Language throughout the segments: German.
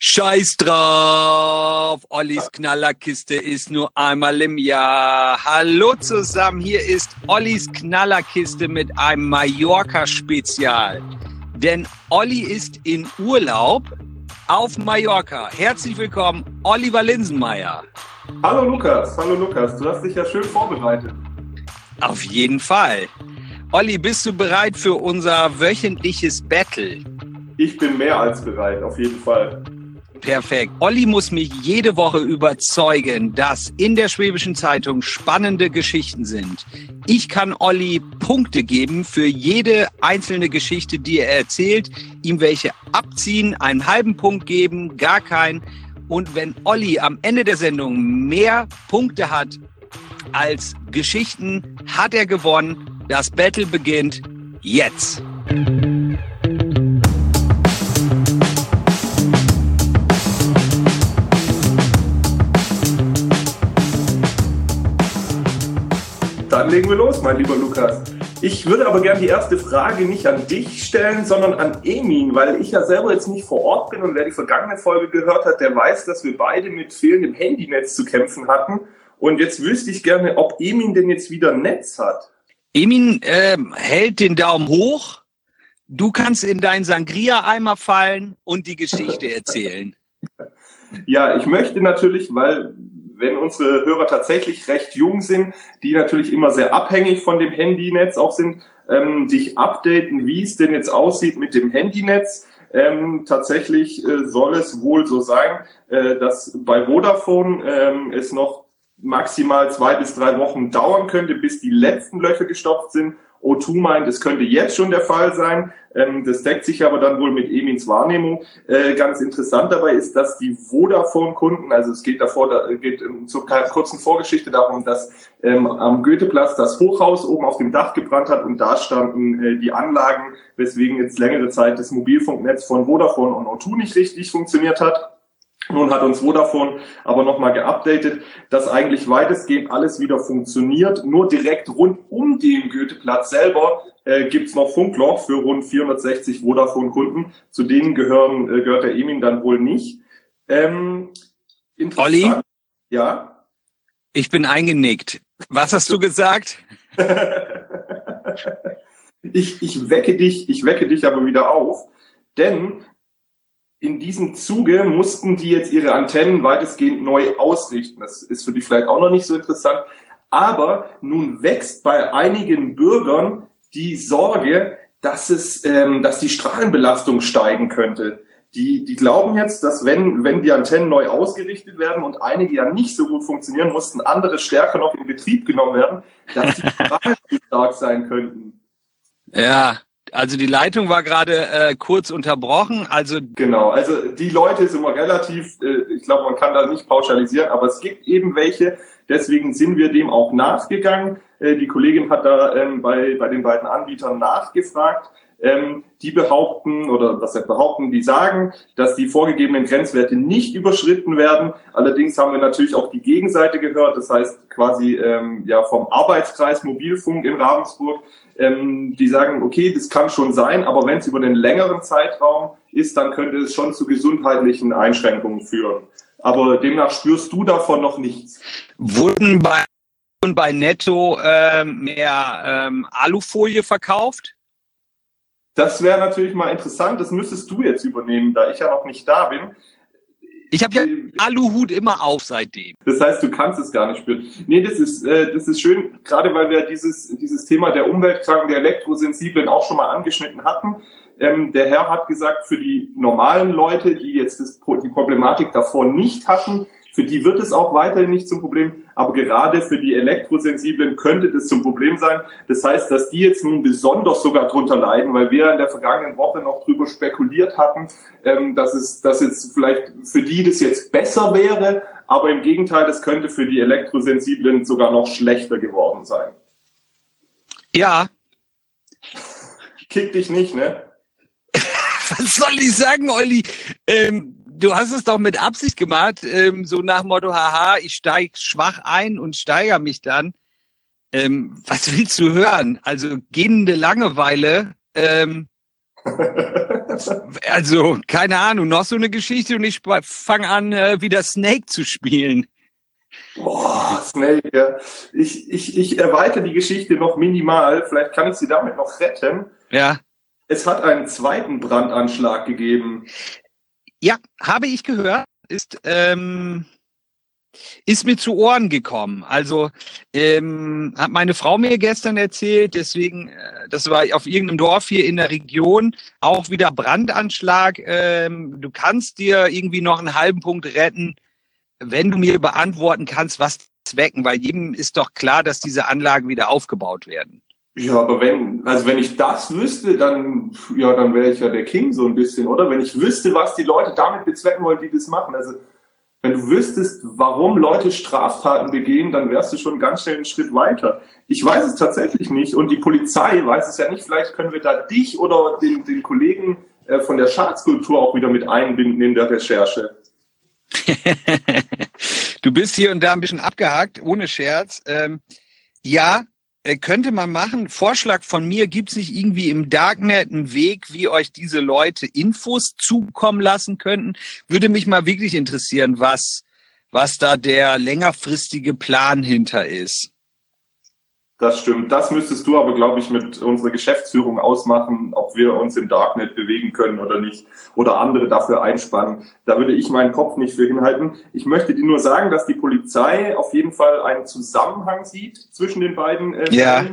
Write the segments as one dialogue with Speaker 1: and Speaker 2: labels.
Speaker 1: Scheiß drauf, Ollis Knallerkiste ist nur einmal im Jahr. Hallo zusammen, hier ist Ollis Knallerkiste mit einem Mallorca-Spezial. Denn Olli ist in Urlaub auf Mallorca. Herzlich willkommen, Oliver Linsenmeier.
Speaker 2: Hallo Lukas, hallo Lukas, du hast dich ja schön vorbereitet.
Speaker 1: Auf jeden Fall. Olli, bist du bereit für unser wöchentliches Battle?
Speaker 2: Ich bin mehr als bereit, auf jeden Fall.
Speaker 1: Perfekt. Olli muss mich jede Woche überzeugen, dass in der Schwäbischen Zeitung spannende Geschichten sind. Ich kann Olli Punkte geben für jede einzelne Geschichte, die er erzählt, ihm welche abziehen, einen halben Punkt geben, gar keinen. Und wenn Olli am Ende der Sendung mehr Punkte hat als Geschichten, hat er gewonnen. Das Battle beginnt jetzt.
Speaker 2: Legen wir los, mein lieber Lukas. Ich würde aber gerne die erste Frage nicht an dich stellen, sondern an Emin, weil ich ja selber jetzt nicht vor Ort bin und wer die vergangene Folge gehört hat, der weiß, dass wir beide mit fehlendem Handynetz zu kämpfen hatten. Und jetzt wüsste ich gerne, ob Emin denn jetzt wieder Netz hat.
Speaker 1: Emin äh, hält den Daumen hoch. Du kannst in deinen Sangria-Eimer fallen und die Geschichte erzählen.
Speaker 2: Ja, ich möchte natürlich, weil wenn unsere Hörer tatsächlich recht jung sind, die natürlich immer sehr abhängig von dem Handynetz auch sind, ähm, dich updaten, wie es denn jetzt aussieht mit dem Handynetz. Ähm, tatsächlich äh, soll es wohl so sein, äh, dass bei Vodafone ähm, es noch maximal zwei bis drei Wochen dauern könnte, bis die letzten Löcher gestopft sind. O2 meint, es könnte jetzt schon der Fall sein. Ähm, das deckt sich aber dann wohl mit Emins Wahrnehmung. Äh, ganz interessant dabei ist, dass die Vodafone-Kunden, also es geht davor, da geht zur kurzen Vorgeschichte darum, dass ähm, am Goetheplatz das Hochhaus oben auf dem Dach gebrannt hat und da standen äh, die Anlagen, weswegen jetzt längere Zeit das Mobilfunknetz von Vodafone und O2 nicht richtig funktioniert hat. Nun hat uns Vodafone aber nochmal geupdatet, dass eigentlich weitestgehend alles wieder funktioniert. Nur direkt rund um den Goetheplatz selber äh, gibt's noch Funkloch für rund 460 Vodafone-Kunden. Zu denen gehören, äh, gehört der Emin dann wohl nicht. Ähm,
Speaker 1: Olli?
Speaker 2: Ja?
Speaker 1: Ich bin eingenickt. Was hast du gesagt?
Speaker 2: ich, ich wecke dich, ich wecke dich aber wieder auf. Denn in diesem Zuge mussten die jetzt ihre Antennen weitestgehend neu ausrichten. Das ist für dich vielleicht auch noch nicht so interessant. Aber nun wächst bei einigen Bürgern die Sorge, dass es, ähm, dass die Strahlenbelastung steigen könnte. Die, die glauben jetzt, dass wenn, wenn die Antennen neu ausgerichtet werden und einige ja nicht so gut funktionieren, mussten andere stärker noch in Betrieb genommen werden, dass die Strahlen stark sein könnten.
Speaker 1: Ja, also die Leitung war gerade äh, kurz unterbrochen. Also
Speaker 2: genau, also die Leute ist immer relativ, äh, ich glaube, man kann da nicht pauschalisieren, aber es gibt eben welche. Deswegen sind wir dem auch nachgegangen. Äh, die Kollegin hat da ähm, bei, bei den beiden Anbietern nachgefragt. Ähm, die behaupten oder was sie behaupten, die sagen, dass die vorgegebenen Grenzwerte nicht überschritten werden. Allerdings haben wir natürlich auch die Gegenseite gehört, das heißt quasi ähm, ja vom Arbeitskreis Mobilfunk in Ravensburg, ähm, die sagen, okay, das kann schon sein, aber wenn es über einen längeren Zeitraum ist, dann könnte es schon zu gesundheitlichen Einschränkungen führen. Aber demnach spürst du davon noch nichts.
Speaker 1: Wurden bei, bei Netto äh, mehr ähm, Alufolie verkauft?
Speaker 2: Das wäre natürlich mal interessant. Das müsstest du jetzt übernehmen, da ich ja noch nicht da bin.
Speaker 1: Ich habe ja Aluhut immer auf seitdem.
Speaker 2: Das heißt, du kannst es gar nicht spüren. Nee, das ist, äh, das ist schön, gerade weil wir dieses, dieses Thema der Umweltkranken, der Elektrosensiblen auch schon mal angeschnitten hatten. Ähm, der Herr hat gesagt, für die normalen Leute, die jetzt das, die Problematik davor nicht hatten, für die wird es auch weiterhin nicht zum Problem, aber gerade für die Elektrosensiblen könnte das zum Problem sein. Das heißt, dass die jetzt nun besonders sogar drunter leiden, weil wir in der vergangenen Woche noch drüber spekuliert hatten, ähm, dass es, dass jetzt vielleicht für die das jetzt besser wäre, aber im Gegenteil, das könnte für die Elektrosensiblen sogar noch schlechter geworden sein.
Speaker 1: Ja.
Speaker 2: Kick dich nicht, ne?
Speaker 1: Was soll ich sagen, Olli? Ähm, du hast es doch mit Absicht gemacht, ähm, so nach Motto, haha, ich steige schwach ein und steigere mich dann. Ähm, was willst du hören? Also gehende Langeweile ähm, also, keine Ahnung, noch so eine Geschichte und ich fange an, äh, wieder Snake zu spielen.
Speaker 2: Boah, Snake, ja. Ich, ich, ich erweitere die Geschichte noch minimal. Vielleicht kann ich sie damit noch retten.
Speaker 1: Ja.
Speaker 2: Es hat einen zweiten Brandanschlag gegeben.
Speaker 1: Ja, habe ich gehört. Ist, ähm, ist mir zu Ohren gekommen. Also ähm, hat meine Frau mir gestern erzählt, deswegen, äh, das war auf irgendeinem Dorf hier in der Region, auch wieder Brandanschlag. Ähm, du kannst dir irgendwie noch einen halben Punkt retten, wenn du mir beantworten kannst, was Zwecken, weil jedem ist doch klar, dass diese Anlagen wieder aufgebaut werden.
Speaker 2: Ja, aber wenn, also wenn ich das wüsste, dann, ja, dann wäre ich ja der King so ein bisschen, oder? Wenn ich wüsste, was die Leute damit bezwecken wollen, die das machen. Also wenn du wüsstest, warum Leute Straftaten begehen, dann wärst du schon ganz schnell einen Schritt weiter. Ich weiß es tatsächlich nicht und die Polizei weiß es ja nicht. Vielleicht können wir da dich oder den, den Kollegen äh, von der Schadenskultur auch wieder mit einbinden in der Recherche.
Speaker 1: du bist hier und da ein bisschen abgehakt, ohne Scherz. Ähm, ja, könnte man machen. Vorschlag von mir, gibt es nicht irgendwie im Darknet einen Weg, wie euch diese Leute Infos zukommen lassen könnten? Würde mich mal wirklich interessieren, was, was da der längerfristige Plan hinter ist.
Speaker 2: Das stimmt. Das müsstest du aber, glaube ich, mit unserer Geschäftsführung ausmachen, ob wir uns im Darknet bewegen können oder nicht oder andere dafür einspannen. Da würde ich meinen Kopf nicht für hinhalten. Ich möchte dir nur sagen, dass die Polizei auf jeden Fall einen Zusammenhang sieht zwischen den beiden
Speaker 1: äh, ja.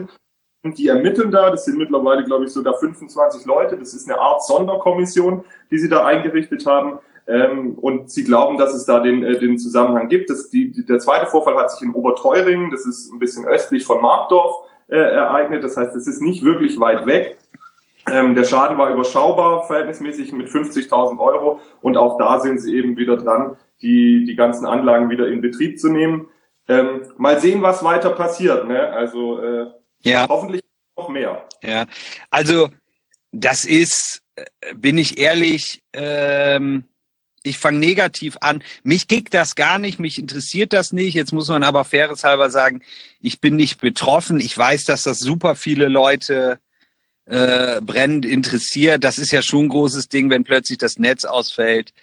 Speaker 2: Und die ermitteln da, das sind mittlerweile, glaube ich, sogar 25 Leute. Das ist eine Art Sonderkommission, die sie da eingerichtet haben. Ähm, und sie glauben, dass es da den, äh, den Zusammenhang gibt. Das, die, die, der zweite Vorfall hat sich in Oberteuring, das ist ein bisschen östlich von Markdorf, äh, ereignet. Das heißt, es ist nicht wirklich weit weg. Ähm, der Schaden war überschaubar, verhältnismäßig mit 50.000 Euro. Und auch da sind sie eben wieder dran, die, die ganzen Anlagen wieder in Betrieb zu nehmen. Ähm, mal sehen, was weiter passiert. Ne? Also äh, ja. hoffentlich noch mehr.
Speaker 1: Ja, also das ist, äh, bin ich ehrlich, ähm, ich fange negativ an. Mich kickt das gar nicht, mich interessiert das nicht. Jetzt muss man aber faireshalber sagen, ich bin nicht betroffen. Ich weiß, dass das super viele Leute äh, brennend interessiert. Das ist ja schon ein großes Ding, wenn plötzlich das Netz ausfällt.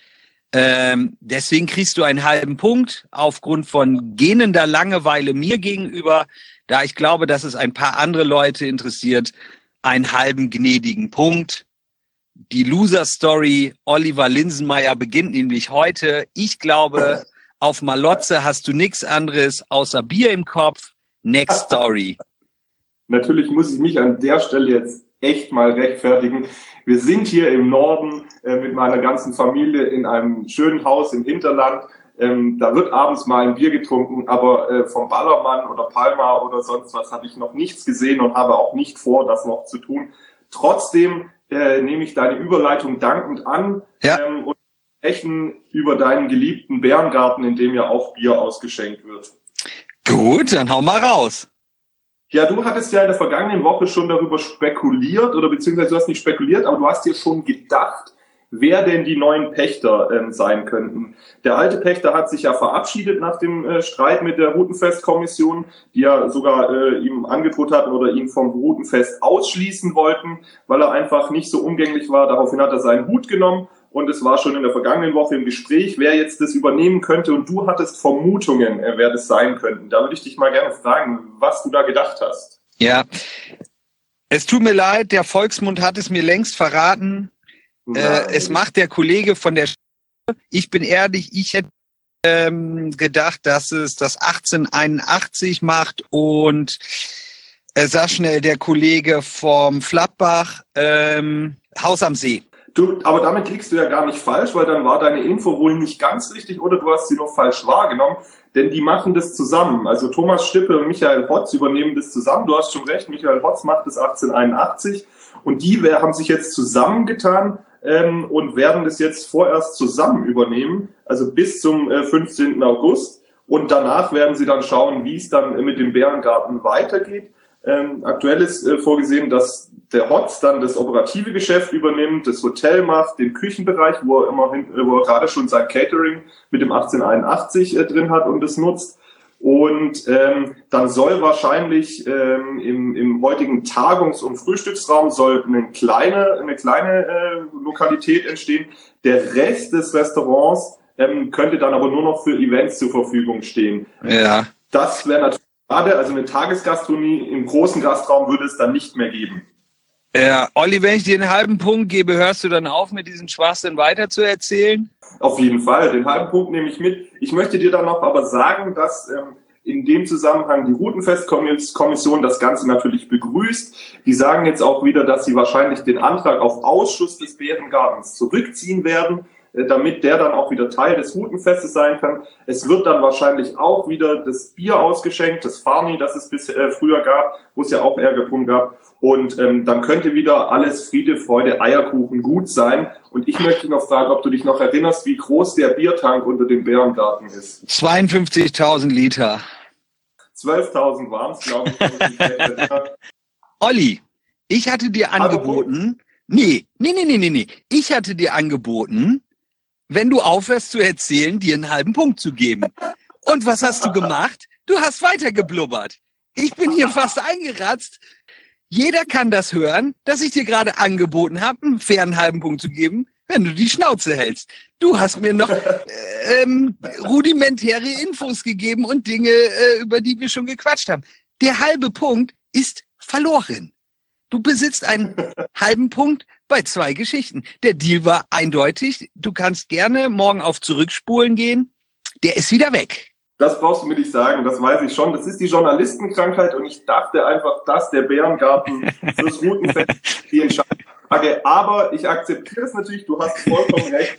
Speaker 1: Ähm, deswegen kriegst du einen halben Punkt aufgrund von gähnender Langeweile mir gegenüber, da ich glaube, dass es ein paar andere Leute interessiert, einen halben gnädigen Punkt. Die Loser-Story Oliver Linsenmeier beginnt nämlich heute. Ich glaube, auf Malotze hast du nichts anderes außer Bier im Kopf. Next Story.
Speaker 2: Natürlich muss ich mich an der Stelle jetzt echt mal rechtfertigen. Wir sind hier im Norden äh, mit meiner ganzen Familie in einem schönen Haus im Hinterland. Ähm, da wird abends mal ein Bier getrunken, aber äh, vom Ballermann oder Palma oder sonst was habe ich noch nichts gesehen und habe auch nicht vor, das noch zu tun. Trotzdem äh, nehme ich deine Überleitung dankend an
Speaker 1: ja. ähm,
Speaker 2: und sprechen über deinen geliebten Bärengarten, in dem ja auch Bier ausgeschenkt wird.
Speaker 1: Gut, dann hau mal raus.
Speaker 2: Ja, du hattest ja in der vergangenen Woche schon darüber spekuliert, oder beziehungsweise du hast nicht spekuliert, aber du hast dir schon gedacht, wer denn die neuen Pächter ähm, sein könnten. Der alte Pächter hat sich ja verabschiedet nach dem äh, Streit mit der Routenfestkommission, die ja sogar äh, ihm angedroht hatten oder ihn vom Routenfest ausschließen wollten, weil er einfach nicht so umgänglich war. Daraufhin hat er seinen Hut genommen und es war schon in der vergangenen Woche im Gespräch, wer jetzt das übernehmen könnte und du hattest Vermutungen, äh, wer das sein könnte. Da würde ich dich mal gerne fragen, was du da gedacht hast.
Speaker 1: Ja, es tut mir leid, der Volksmund hat es mir längst verraten. Äh, es macht der Kollege von der. Sch ich bin ehrlich, ich hätte ähm, gedacht, dass es das 1881 macht und äh, sag schnell der Kollege vom Flappbach ähm, Haus am See.
Speaker 2: Du, aber damit liegst du ja gar nicht falsch, weil dann war deine Info wohl nicht ganz richtig oder du hast sie noch falsch wahrgenommen, denn die machen das zusammen. Also Thomas Stippe und Michael Hotz übernehmen das zusammen. Du hast schon recht, Michael Hotz macht das 1881 und die haben sich jetzt zusammengetan ähm, und werden das jetzt vorerst zusammen übernehmen, also bis zum äh, 15. August. Und danach werden sie dann schauen, wie es dann mit dem Bärengarten weitergeht. Ähm, aktuell ist äh, vorgesehen, dass der Hotz dann das operative Geschäft übernimmt, das Hotel macht, den Küchenbereich, wo er immerhin, äh, wo er gerade schon sein Catering mit dem 1881 äh, drin hat und das nutzt. Und ähm, dann soll wahrscheinlich ähm, im, im heutigen Tagungs- und Frühstücksraum soll eine kleine, eine kleine äh, Lokalität entstehen. Der Rest des Restaurants ähm, könnte dann aber nur noch für Events zur Verfügung stehen.
Speaker 1: Ja.
Speaker 2: Das wäre natürlich schade. Also eine Tagesgastronomie im großen Gastraum würde es dann nicht mehr geben.
Speaker 1: Ja, Olli, wenn ich dir einen halben Punkt gebe, hörst du dann auf, mit diesem Schwachsinn weiter zu erzählen?
Speaker 2: Auf jeden Fall, den halben Punkt nehme ich mit. Ich möchte dir dann noch aber sagen, dass ähm, in dem Zusammenhang die Routenfestkommission das Ganze natürlich begrüßt. Die sagen jetzt auch wieder, dass sie wahrscheinlich den Antrag auf Ausschuss des Bärengartens zurückziehen werden. Äh, damit der dann auch wieder Teil des Routenfestes sein kann. Es wird dann wahrscheinlich auch wieder das Bier ausgeschenkt, das Farni, das es bis äh, früher gab, wo es ja auch Ärgerpunkt gab. Und ähm, dann könnte wieder alles Friede, Freude, Eierkuchen gut sein. Und ich möchte noch fragen, ob du dich noch erinnerst, wie groß der Biertank unter dem Bärengarten ist.
Speaker 1: 52.000 Liter.
Speaker 2: 12.000 waren es, glaube ich.
Speaker 1: Olli, ich hatte dir angeboten, nee, nee, nee, nee, nee, nee, ich hatte dir angeboten, wenn du aufhörst zu erzählen, dir einen halben Punkt zu geben. Und was hast du gemacht? Du hast weiter geblubbert. Ich bin hier fast eingeratzt. Jeder kann das hören, dass ich dir gerade angeboten habe, einen fairen halben Punkt zu geben, wenn du die Schnauze hältst. Du hast mir noch äh, ähm, rudimentäre Infos gegeben und Dinge, äh, über die wir schon gequatscht haben. Der halbe Punkt ist verloren. Du besitzt einen halben Punkt bei zwei Geschichten. Der Deal war eindeutig. Du kannst gerne morgen auf Zurückspulen gehen. Der ist wieder weg.
Speaker 2: Das brauchst du mir nicht sagen, das weiß ich schon. Das ist die Journalistenkrankheit und ich dachte einfach, dass der Bärengarten fürs Routenfest die Entscheidung Aber ich akzeptiere es natürlich, du hast vollkommen recht.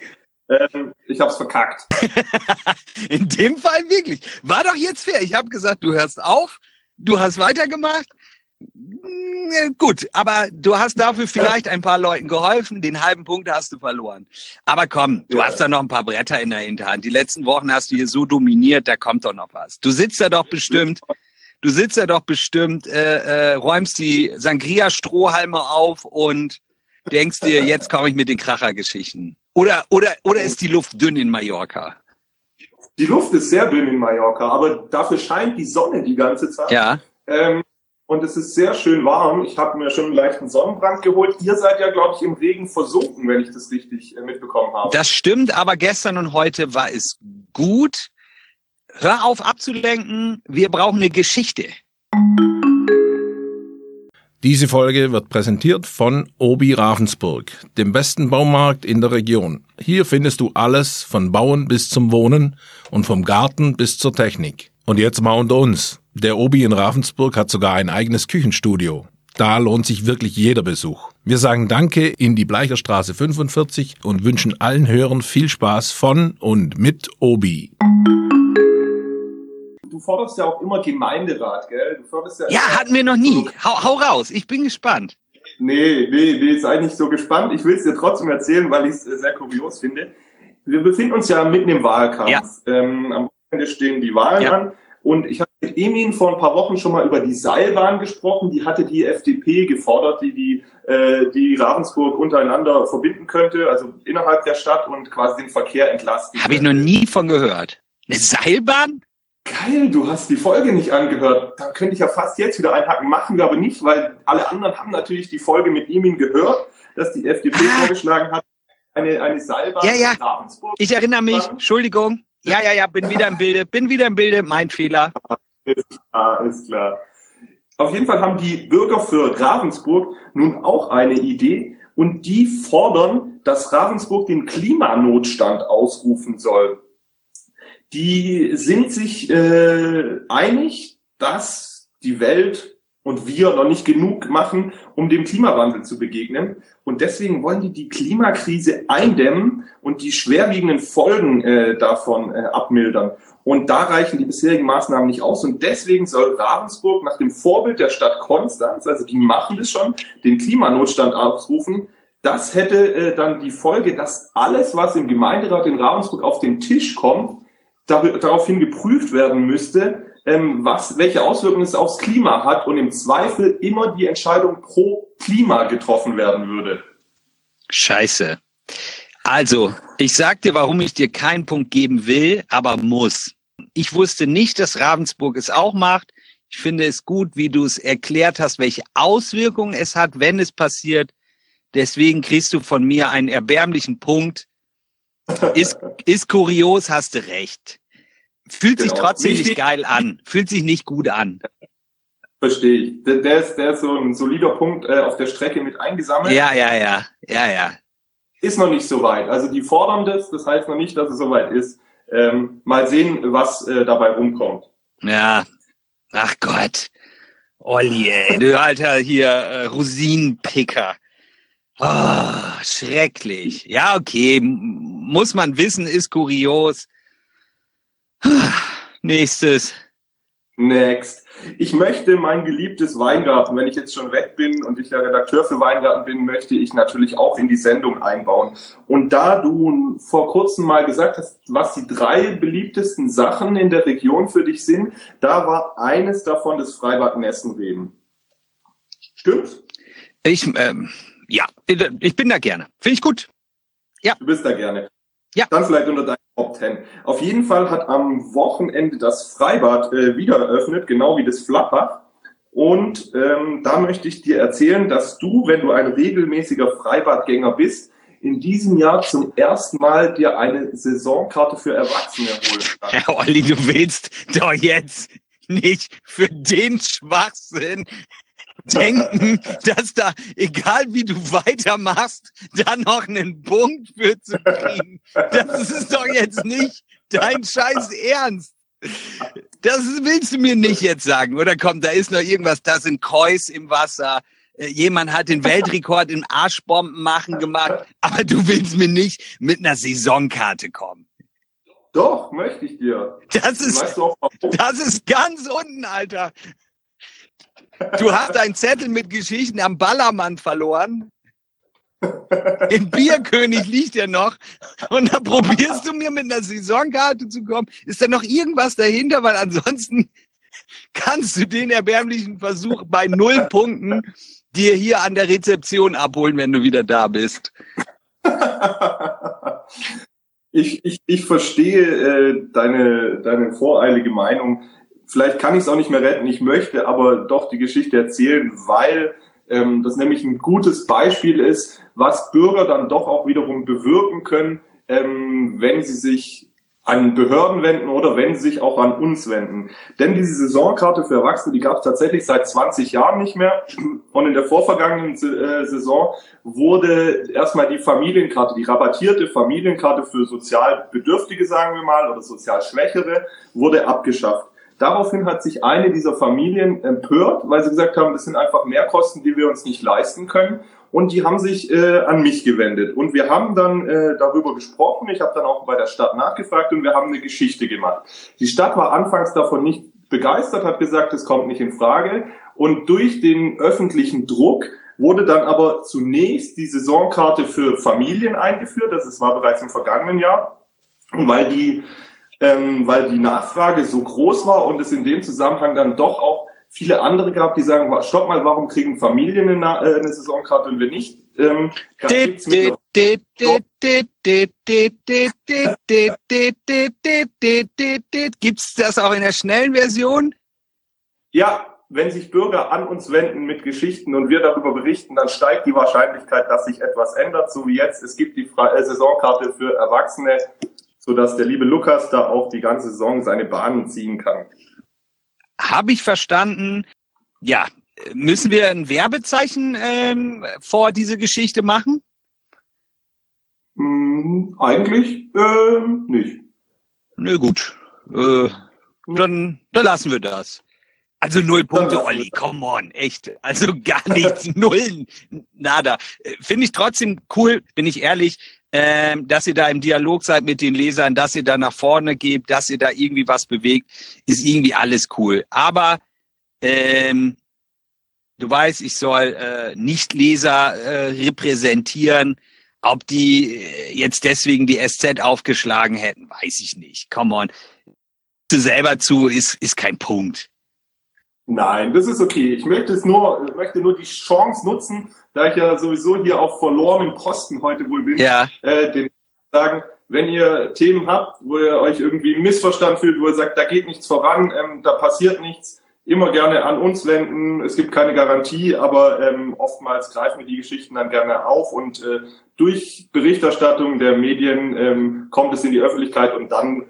Speaker 2: Ähm, ich habe es verkackt.
Speaker 1: In dem Fall wirklich. War doch jetzt fair. Ich habe gesagt, du hörst auf, du hast weitergemacht gut, aber du hast dafür vielleicht ein paar Leuten geholfen. Den halben Punkt hast du verloren. Aber komm, du ja. hast da noch ein paar Bretter in der Hinterhand. Die letzten Wochen hast du hier so dominiert, da kommt doch noch was. Du sitzt da doch bestimmt, du sitzt da doch bestimmt, äh, äh, räumst die Sangria-Strohhalme auf und denkst dir, jetzt komme ich mit den Krachergeschichten. Oder, oder, oder ist die Luft dünn in Mallorca?
Speaker 2: Die Luft ist sehr dünn in Mallorca, aber dafür scheint die Sonne die ganze Zeit.
Speaker 1: Ja.
Speaker 2: Ähm, und es ist sehr schön warm. Ich habe mir schon einen leichten Sonnenbrand geholt. Ihr seid ja, glaube ich, im Regen versunken, wenn ich das richtig äh, mitbekommen habe.
Speaker 1: Das stimmt, aber gestern und heute war es gut. Hör auf abzulenken. Wir brauchen eine Geschichte.
Speaker 3: Diese Folge wird präsentiert von Obi Ravensburg, dem besten Baumarkt in der Region. Hier findest du alles von Bauen bis zum Wohnen und vom Garten bis zur Technik. Und jetzt mal unter uns. Der Obi in Ravensburg hat sogar ein eigenes Küchenstudio. Da lohnt sich wirklich jeder Besuch. Wir sagen Danke in die Bleicherstraße 45 und wünschen allen Hörern viel Spaß von und mit Obi.
Speaker 2: Du forderst ja auch immer Gemeinderat, gell? Du forderst
Speaker 1: ja, ja hatten wir noch nie. Hau, hau raus, ich bin gespannt.
Speaker 2: Nee, nee, nee, sei nicht so gespannt. Ich will es dir trotzdem erzählen, weil ich es sehr kurios finde. Wir befinden uns ja mitten im Wahlkampf. Ja. Ähm, am Wochenende stehen die Wahlen ja. an. Und ich habe mit Emin vor ein paar Wochen schon mal über die Seilbahn gesprochen. Die hatte die FDP gefordert, die die, äh, die Ravensburg untereinander verbinden könnte, also innerhalb der Stadt und quasi den Verkehr entlasten.
Speaker 1: Habe ich noch nie von gehört. Eine Seilbahn?
Speaker 2: Geil, du hast die Folge nicht angehört. Da könnte ich ja fast jetzt wieder einhaken. Machen wir aber nicht, weil alle anderen haben natürlich die Folge mit Emin gehört, dass die FDP ah. vorgeschlagen hat, eine, eine Seilbahn
Speaker 1: ja, ja. in Ravensburg. Ich erinnere mich. Entschuldigung. Ja, ja, ja, bin wieder im Bilde, bin wieder im Bilde, mein Fehler.
Speaker 2: Ist klar, ist klar. Auf jeden Fall haben die Bürger für Ravensburg nun auch eine Idee und die fordern, dass Ravensburg den Klimanotstand ausrufen soll. Die sind sich äh, einig, dass die Welt und wir noch nicht genug machen, um dem Klimawandel zu begegnen. Und deswegen wollen die die Klimakrise eindämmen und die schwerwiegenden Folgen äh, davon äh, abmildern. Und da reichen die bisherigen Maßnahmen nicht aus. Und deswegen soll Ravensburg nach dem Vorbild der Stadt Konstanz, also die machen das schon, den Klimanotstand ausrufen. Das hätte äh, dann die Folge, dass alles, was im Gemeinderat in Ravensburg auf den Tisch kommt, daraufhin geprüft werden müsste, ähm, was, welche Auswirkungen es aufs Klima hat und im Zweifel immer die Entscheidung pro Klima getroffen werden würde.
Speaker 1: Scheiße. Also, ich sag dir, warum ich dir keinen Punkt geben will, aber muss. Ich wusste nicht, dass Ravensburg es auch macht. Ich finde es gut, wie du es erklärt hast, welche Auswirkungen es hat, wenn es passiert. Deswegen kriegst du von mir einen erbärmlichen Punkt. Ist, ist kurios, hast du recht. Fühlt sich
Speaker 2: Genau.
Speaker 1: trotzdem
Speaker 2: Wichtig-
Speaker 1: nicht geil an. Fühlt sich nicht gut an.
Speaker 2: Verstehe ich. Der, der, ist, der ist so ein solider Punkt äh, auf der Strecke mit eingesammelt.
Speaker 1: Ja, ja, ja, ja, ja.
Speaker 2: Ist noch nicht so weit. Also die fordern das, das heißt noch nicht, dass es soweit ist. Ähm, mal sehen, was äh, dabei rumkommt.
Speaker 1: Ja. Ach Gott. Olli, ey, du alter hier äh, Rosinenpicker. Oh, schrecklich. Ja, okay. Muss man wissen, ist kurios. Nächstes.
Speaker 2: Next. Ich möchte mein geliebtes Weingarten, wenn ich jetzt schon weg bin und ich der Redakteur für Weingarten bin, möchte ich natürlich auch in die Sendung einbauen. Und da du vor kurzem mal gesagt hast, was die drei beliebtesten Sachen in der Region für dich sind, da war eines davon das Freibad Nessenreben. Stimmt?
Speaker 1: Ich, ähm, ja, ich bin da gerne. Finde ich gut.
Speaker 2: Du bist da gerne.
Speaker 1: Ja.
Speaker 2: Dann vielleicht unter deinen Top 10. Auf jeden Fall hat am Wochenende das Freibad äh, wieder eröffnet, genau wie das Flappbach. Und ähm, da möchte ich dir erzählen, dass du, wenn du ein regelmäßiger Freibadgänger bist, in diesem Jahr zum ersten Mal dir eine Saisonkarte für Erwachsene holen kannst.
Speaker 1: Herr Olli, du willst doch jetzt nicht für den Schwachsinn denken, dass da, egal wie du weitermachst, da noch einen Punkt für zu kriegen. Das ist doch jetzt nicht dein scheiß Ernst. Das willst du mir nicht jetzt sagen, oder komm, da ist noch irgendwas, da sind Kreuz im Wasser. Äh, Jemand hat den Weltrekord im Arschbomben machen gemacht, aber du willst mir nicht mit einer Saisonkarte kommen.
Speaker 2: Doch, möchte ich dir.
Speaker 1: Das ist,
Speaker 2: Weißt du
Speaker 1: das ist ganz unten, Alter. Du hast einen Zettel mit Geschichten am Ballermann verloren. Im Bierkönig liegt er noch. Und da probierst du mir mit einer Saisonkarte zu kommen. Ist da noch irgendwas dahinter? Weil ansonsten kannst du den erbärmlichen Versuch bei null Punkten dir hier an der Rezeption abholen, wenn du wieder da bist.
Speaker 2: ich, ich, ich verstehe äh, deine, deine voreilige Meinung. Vielleicht kann ich es auch nicht mehr retten. Ich möchte aber doch die Geschichte erzählen, weil ähm, das nämlich ein gutes Beispiel ist, was Bürger dann doch auch wiederum bewirken können, ähm, wenn sie sich an Behörden wenden oder wenn sie sich auch an uns wenden. Denn diese Saisonkarte für Erwachsene, die gab es tatsächlich seit 20 Jahren nicht mehr. Und in der vorvergangenen äh, Saison wurde erstmal die Familienkarte, die rabattierte Familienkarte für sozial Bedürftige, sagen wir mal, oder sozial Schwächere, wurde abgeschafft. Daraufhin hat sich eine dieser Familien empört, weil sie gesagt haben, das sind einfach Mehrkosten, die wir uns nicht leisten können. Und die haben sich äh, an mich gewendet. Und wir haben dann äh, darüber gesprochen. Ich habe dann auch bei der Stadt nachgefragt und wir haben eine Geschichte gemacht. Die Stadt war anfangs davon nicht begeistert, hat gesagt, es kommt nicht in Frage. Und durch den öffentlichen Druck wurde dann aber zunächst die Saisonkarte für Familien eingeführt. Das war bereits im vergangenen Jahr. Und weil die ähm, weil die Nachfrage so groß war und es in dem Zusammenhang dann doch auch viele andere gab, die sagen, stopp mal, warum kriegen Familien eine, äh, eine Saisonkarte und wir nicht? Ähm, gibt's
Speaker 1: das auch in der schnellen Version?
Speaker 2: ja, wenn sich Bürger an uns wenden mit Geschichten und wir darüber berichten, dann steigt die Wahrscheinlichkeit, dass sich etwas ändert, so wie jetzt. Es gibt die äh, Saisonkarte für Erwachsene, sodass der liebe Lukas da auch die ganze Saison seine Bahnen ziehen kann.
Speaker 1: Habe ich verstanden. Ja, müssen wir ein Werbezeichen ähm, vor diese Geschichte machen?
Speaker 2: Hm, eigentlich ähm, nicht.
Speaker 1: Nö, gut. Äh, dann, dann lassen wir das. Also null Punkte, Olli, come on, echt. Also gar nichts, Nullen, nada. Äh, Finde ich trotzdem cool, bin ich ehrlich, ähm, dass ihr da im Dialog seid mit den Lesern, dass ihr da nach vorne gebt, dass ihr da irgendwie was bewegt, ist irgendwie alles cool. Aber ähm, du weißt, ich soll äh, Nichtleser äh, repräsentieren. Ob die äh, jetzt deswegen die SZ aufgeschlagen hätten, weiß ich nicht. Come on. Du selber zu ist, ist kein Punkt.
Speaker 2: Nein, das ist okay. Ich möchte es nur, möchte nur die Chance nutzen, da ich ja sowieso hier auf verlorenem Posten heute wohl bin,
Speaker 1: Ja,
Speaker 2: äh, den sagen, wenn ihr Themen habt, wo ihr euch irgendwie missverstanden fühlt, wo ihr sagt, da geht nichts voran, ähm, da passiert nichts, immer gerne an uns wenden. Es gibt keine Garantie, aber ähm, oftmals greifen wir die Geschichten dann gerne auf und äh, durch Berichterstattung der Medien ähm, kommt es in die Öffentlichkeit und dann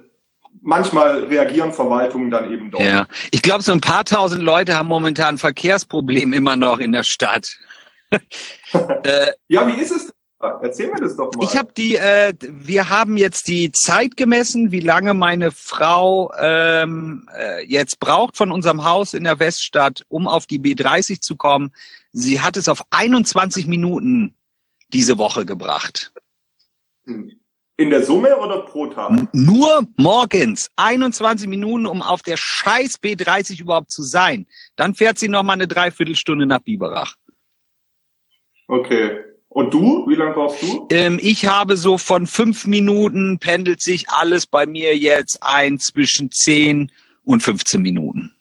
Speaker 2: manchmal reagieren Verwaltungen dann eben doch.
Speaker 1: Ja, ich glaube, so ein paar tausend Leute haben momentan ein Verkehrsproblem immer noch in der Stadt.
Speaker 2: äh, ja, wie ist es? Erzähl mir das doch mal.
Speaker 1: Ich habe die, äh, wir haben jetzt die Zeit gemessen, wie lange meine Frau ähm, äh, jetzt braucht von unserem Haus in der Weststadt, um auf die B30 zu kommen. Sie hat es auf 21 Minuten diese Woche gebracht.
Speaker 2: In der Summe oder pro Tag?
Speaker 1: Nur morgens 21 Minuten, um auf der scheiß B30 überhaupt zu sein. Dann fährt sie noch mal eine Dreiviertelstunde nach Biberach.
Speaker 2: Okay. Und du? Wie lange brauchst du?
Speaker 1: Ähm, ich habe so von fünf Minuten pendelt sich alles bei mir jetzt ein zwischen zehn und 15 Minuten.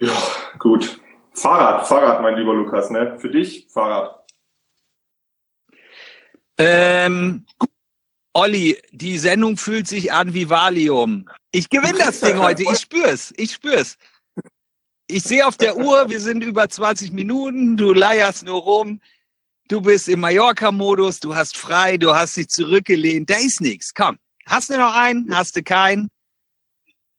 Speaker 2: Ja, gut. Fahrrad, Fahrrad, mein lieber Lukas, ne? Für dich Fahrrad.
Speaker 1: Ähm, Olli, die Sendung fühlt sich an wie Valium. Ich gewinne das Ding heute. Ich spür's. Ich spür's. Ich sehe auf der Uhr, wir sind über 20 Minuten. Du leierst nur rum. Du bist im Mallorca-Modus. Du hast frei. Du hast dich zurückgelehnt. Da ist nichts. Komm. Hast du noch einen? Hast du keinen?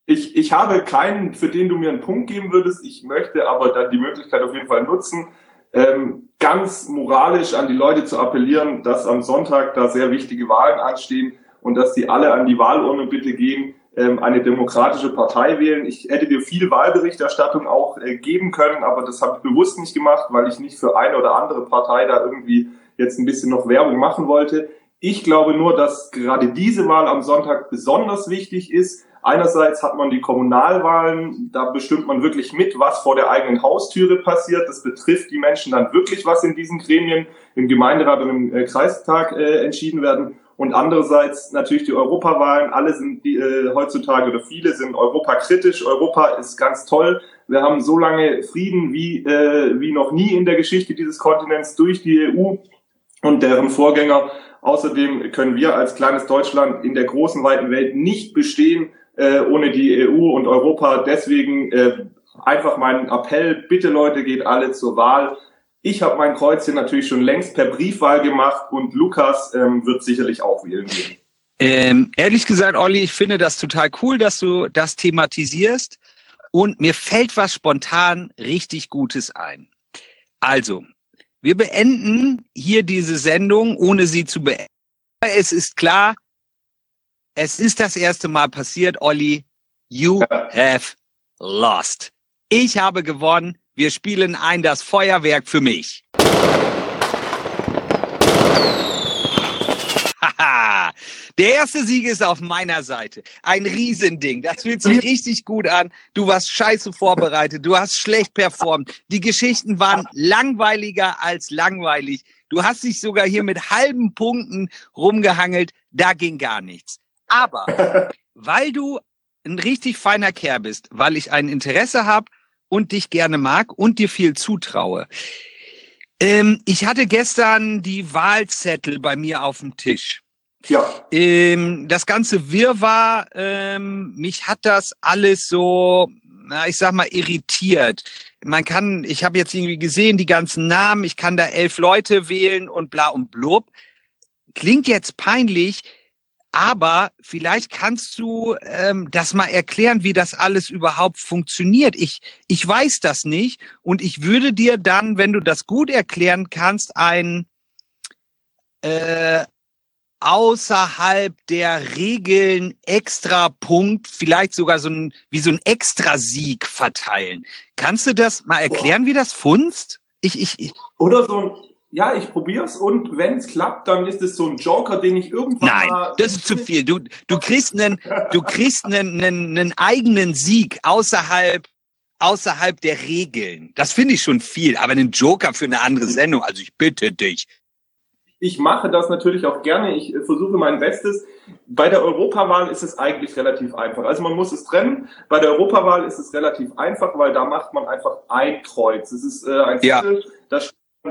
Speaker 2: Ich, ich habe keinen, für den du mir einen Punkt geben würdest. Ich möchte aber dann die Möglichkeit auf jeden Fall nutzen, ähm, ganz moralisch an die Leute zu appellieren, dass am Sonntag da sehr wichtige Wahlen anstehen und dass die alle an die Wahlurne bitte gehen, ähm, eine demokratische Partei wählen. Ich hätte dir viel Wahlberichterstattung auch äh, geben können, aber das habe ich bewusst nicht gemacht, weil ich nicht für eine oder andere Partei da irgendwie jetzt ein bisschen noch Werbung machen wollte. Ich glaube nur, dass gerade diese Wahl am Sonntag besonders wichtig ist, Einerseits hat man die Kommunalwahlen, da bestimmt man wirklich mit, was vor der eigenen Haustüre passiert. Das betrifft die Menschen dann wirklich, was in diesen Gremien im Gemeinderat und im äh, Kreistag äh, entschieden werden. Und andererseits natürlich die Europawahlen. Alle sind die, äh, heutzutage oder viele sind europakritisch. Europa ist ganz toll. Wir haben so lange Frieden wie, äh, wie noch nie in der Geschichte dieses Kontinents durch die EU und deren Vorgänger. Außerdem können wir als kleines Deutschland in der großen, weiten Welt nicht bestehen, äh, ohne die EU und Europa. Deswegen äh, einfach mein Appell, bitte Leute, geht alle zur Wahl. Ich habe mein Kreuzchen natürlich schon längst per Briefwahl gemacht und Lukas ähm, wird sicherlich auch wählen gehen.
Speaker 1: Ähm, ehrlich gesagt, Olli, ich finde das total cool, dass du das thematisierst. Und mir fällt was spontan richtig Gutes ein. Also, wir beenden hier diese Sendung, ohne sie zu beenden. Es ist klar, es ist das erste Mal passiert, Olli. You have lost. Ich habe gewonnen. Wir spielen ein das Feuerwerk für mich. Der erste Sieg ist auf meiner Seite. Ein Riesending. Das fühlt sich richtig gut an. Du warst scheiße vorbereitet. Du hast schlecht performt. Die Geschichten waren langweiliger als langweilig. Du hast dich sogar hier mit halben Punkten rumgehangelt. Da ging gar nichts. Aber weil du ein richtig feiner Kerl bist, weil ich ein Interesse habe und dich gerne mag und dir viel zutraue. Ähm, ich hatte gestern die Wahlzettel bei mir auf dem Tisch.
Speaker 2: Ja.
Speaker 1: Ähm, das ganze Wirrwarr, ähm, mich hat das alles so, na, ich sag mal, irritiert. Man kann, ich habe jetzt irgendwie gesehen, die ganzen Namen, ich kann da elf Leute wählen und bla und blub. Klingt jetzt peinlich, aber vielleicht kannst du ähm, das mal erklären, wie das alles überhaupt funktioniert. Ich, ich weiß das nicht und ich würde dir dann, wenn du das gut erklären kannst, ein äh, außerhalb der Regeln extra Punkt, vielleicht sogar so ein, wie so ein Extrasieg verteilen. Kannst du das mal erklären, wie das funzt? Ich, ich, ich.
Speaker 2: Oder so ein, ja, ich probier's und wenn es klappt, dann ist es so ein Joker, den ich irgendwann
Speaker 1: Nein,
Speaker 2: mal
Speaker 1: das ist zu viel. Du, du kriegst einen, du kriegst einen, einen, einen eigenen Sieg außerhalb, außerhalb der Regeln. Das finde ich schon viel. Aber einen Joker für eine andere Sendung, also ich bitte dich.
Speaker 2: Ich mache das natürlich auch gerne. Ich äh, versuche mein Bestes. Bei der Europawahl ist es eigentlich relativ einfach. Also man muss es trennen. Bei der Europawahl ist es relativ einfach, weil da macht man einfach ein Kreuz. Es ist äh, ein
Speaker 1: Ja.
Speaker 2: Zettel, da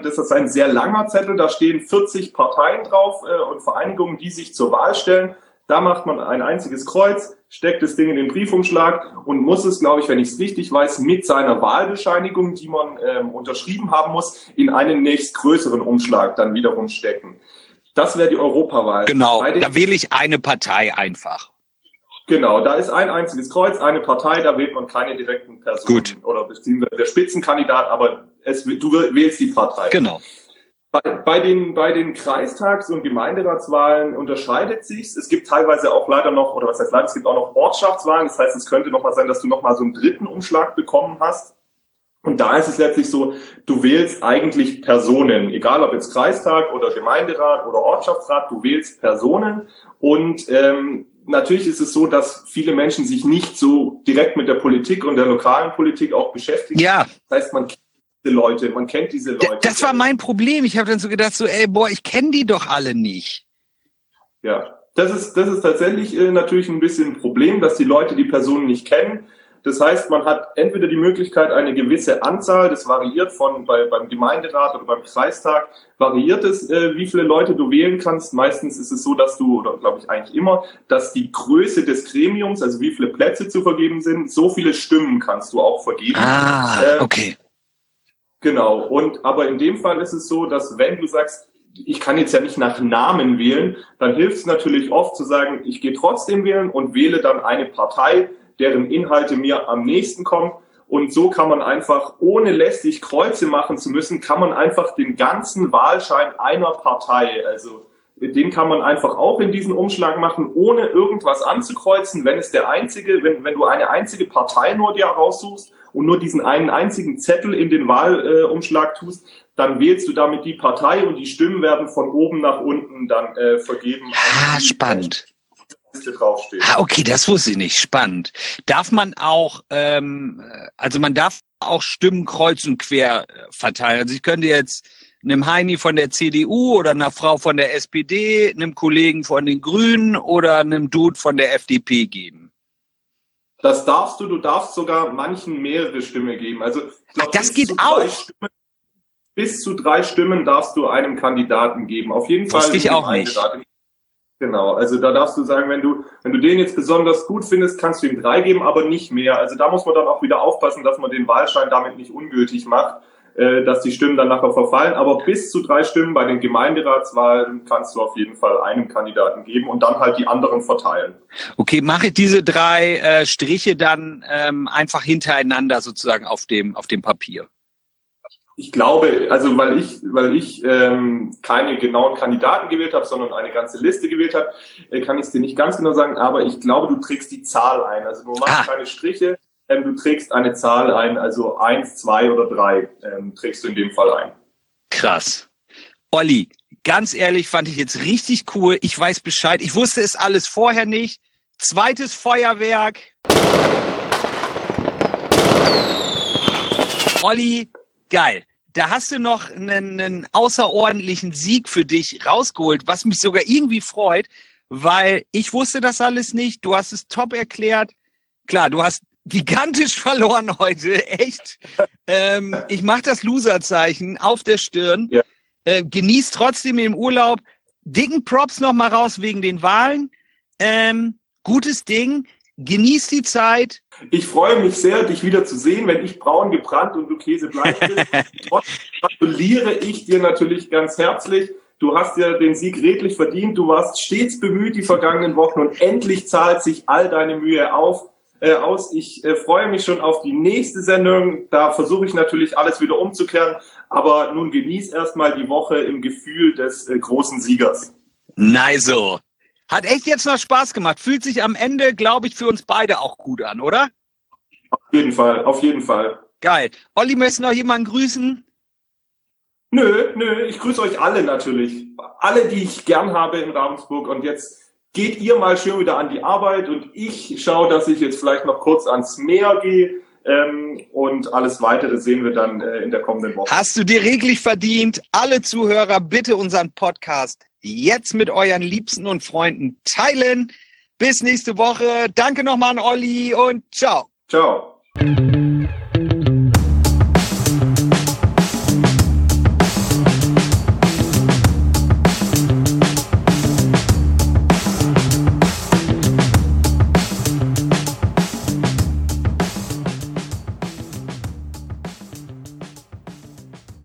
Speaker 2: steht das ist ein sehr langer Zettel, da stehen 40 Parteien drauf äh, und Vereinigungen, die sich zur Wahl stellen. Da macht man ein einziges Kreuz, steckt das Ding in den Briefumschlag und muss es, glaube ich, wenn ich es richtig weiß, mit seiner Wahlbescheinigung, die man ähm, unterschrieben haben muss, in einen nächstgrößeren Umschlag dann wiederum stecken. Das wäre die Europawahl.
Speaker 1: Genau, da wähle ich eine Partei einfach.
Speaker 2: Genau, da ist ein einziges Kreuz, eine Partei, da wählt man keine direkten Personen
Speaker 1: Gut.
Speaker 2: oder beziehungsweise der Spitzenkandidat, aber es, du wählst die Partei.
Speaker 1: Genau.
Speaker 2: Bei, bei, den, bei den Kreistags- und Gemeinderatswahlen unterscheidet sich's. Es gibt teilweise auch leider noch, oder was heißt leider, es gibt auch noch Ortschaftswahlen. Das heißt, es könnte noch mal sein, dass du noch mal so einen dritten Umschlag bekommen hast. Und da ist es letztlich so, du wählst eigentlich Personen, egal ob jetzt Kreistag oder Gemeinderat oder Ortschaftsrat, du wählst Personen. Und ähm, natürlich ist es so, dass viele Menschen sich nicht so direkt mit der Politik und der lokalen Politik auch beschäftigen.
Speaker 1: Ja.
Speaker 2: Das heißt, man Leute, man kennt diese Leute.
Speaker 1: Das war mein Problem. Ich habe dann so gedacht, so, ey, boah, ich kenne die doch alle nicht.
Speaker 2: Ja, das ist, das ist tatsächlich äh, natürlich ein bisschen ein Problem, dass die Leute die Personen nicht kennen. Das heißt, man hat entweder die Möglichkeit, eine gewisse Anzahl, das variiert von bei, beim Gemeinderat oder beim Kreistag, variiert es, äh, wie viele Leute du wählen kannst. Meistens ist es so, dass du, oder glaube ich eigentlich immer, dass die Größe des Gremiums, also wie viele Plätze zu vergeben sind, so viele Stimmen kannst du auch vergeben.
Speaker 1: Ah,
Speaker 2: Äh,
Speaker 1: okay.
Speaker 2: Genau. Und aber in dem Fall ist es so, dass wenn du sagst, ich kann jetzt ja nicht nach Namen wählen, dann hilft es natürlich oft zu sagen, ich gehe trotzdem wählen und wähle dann eine Partei, deren Inhalte mir am nächsten kommen. Und so kann man einfach, ohne lästig Kreuze machen zu müssen, kann man einfach den ganzen Wahlschein einer Partei, also den kann man einfach auch in diesen Umschlag machen, ohne irgendwas anzukreuzen. Wenn es der einzige, wenn, wenn du eine einzige Partei nur dir raussuchst und nur diesen einen einzigen Zettel in den Wahlumschlag äh, tust, dann wählst du damit die Partei und die Stimmen werden von oben nach unten dann äh, vergeben.
Speaker 1: Ah, spannend.
Speaker 2: Liste draufsteht.
Speaker 1: Ah, okay, das wusste ich nicht. Spannend. Darf man auch, ähm, also man darf auch Stimmen kreuz und quer äh, verteilen. Also ich könnte jetzt einem Heini von der CDU oder einer Frau von der SPD, einem Kollegen von den Grünen oder einem Dude von der FDP geben.
Speaker 2: Das darfst du, du darfst sogar manchen mehrere Stimmen geben. Also glaub,
Speaker 1: Ach, das
Speaker 2: bis
Speaker 1: geht
Speaker 2: zu drei
Speaker 1: auch?
Speaker 2: Stimmen, bis zu drei Stimmen darfst du einem Kandidaten geben. Auf jeden Fall.
Speaker 1: Wusste ich auch nicht.
Speaker 2: Genau, also da darfst du sagen, wenn du, wenn du den jetzt besonders gut findest, kannst du ihm drei geben, aber nicht mehr. Also da muss man dann auch wieder aufpassen, dass man den Wahlschein damit nicht ungültig macht, äh, dass die Stimmen dann nachher verfallen. Aber bis zu drei Stimmen bei den Gemeinderatswahlen kannst du auf jeden Fall einem Kandidaten geben und dann halt die anderen verteilen.
Speaker 1: Okay, mache diese drei äh, Striche dann ähm, einfach hintereinander sozusagen auf dem auf dem Papier.
Speaker 2: Ich glaube, also weil ich, weil ich ähm, keine genauen Kandidaten gewählt habe, sondern eine ganze Liste gewählt habe, äh, kann ich es dir nicht ganz genau sagen, aber ich glaube, du trägst die Zahl ein. Also du machst
Speaker 1: Ah.
Speaker 2: keine Striche, ähm, du trägst eine Zahl ein, also eins, zwei oder drei ähm, trägst du in dem Fall ein.
Speaker 1: Krass. Olli, ganz ehrlich, fand ich jetzt richtig cool. Ich weiß Bescheid. Ich wusste es alles vorher nicht. Zweites Feuerwerk. Olli, geil. Da hast du noch einen, einen außerordentlichen Sieg für dich rausgeholt, was mich sogar irgendwie freut, weil ich wusste das alles nicht. Du hast es top erklärt. Klar, du hast gigantisch verloren heute, echt. Ähm, ich mache das Loserzeichen auf der Stirn.
Speaker 2: Ja.
Speaker 1: Äh, genieß trotzdem im Urlaub. Dicken Props noch mal raus wegen den Wahlen. Ähm, gutes Ding. Genieß die Zeit.
Speaker 2: Ich freue mich sehr, dich wieder zu sehen, wenn ich braun gebrannt und du käsebleich bist. Trotzdem gratuliere ich dir natürlich ganz herzlich. Du hast ja den Sieg redlich verdient. Du warst stets bemüht die vergangenen Wochen und endlich zahlt sich all deine Mühe auf, äh, aus. Ich äh, freue mich schon auf die nächste Sendung. Da versuche ich natürlich alles wieder umzukehren. Aber nun genieß erstmal die Woche im Gefühl des äh, großen Siegers.
Speaker 1: Nice. Hat echt jetzt noch Spaß gemacht. Fühlt sich am Ende, glaube ich, für uns beide auch gut an, oder?
Speaker 2: Auf jeden Fall, auf jeden Fall.
Speaker 1: Geil. Olli, möchtest du noch jemanden grüßen?
Speaker 2: Nö, nö, ich grüße euch alle natürlich. Alle, die ich gern habe in Ravensburg. Und jetzt geht ihr mal schön wieder an die Arbeit und ich schaue, dass ich jetzt vielleicht noch kurz ans Meer gehe. Ähm, und alles weitere sehen wir dann äh, in der kommenden Woche.
Speaker 1: Hast du dir reglich verdient. Alle Zuhörer, bitte unseren Podcast jetzt mit euren Liebsten und Freunden teilen. Bis nächste Woche. Danke nochmal an Olli und ciao.
Speaker 2: Ciao.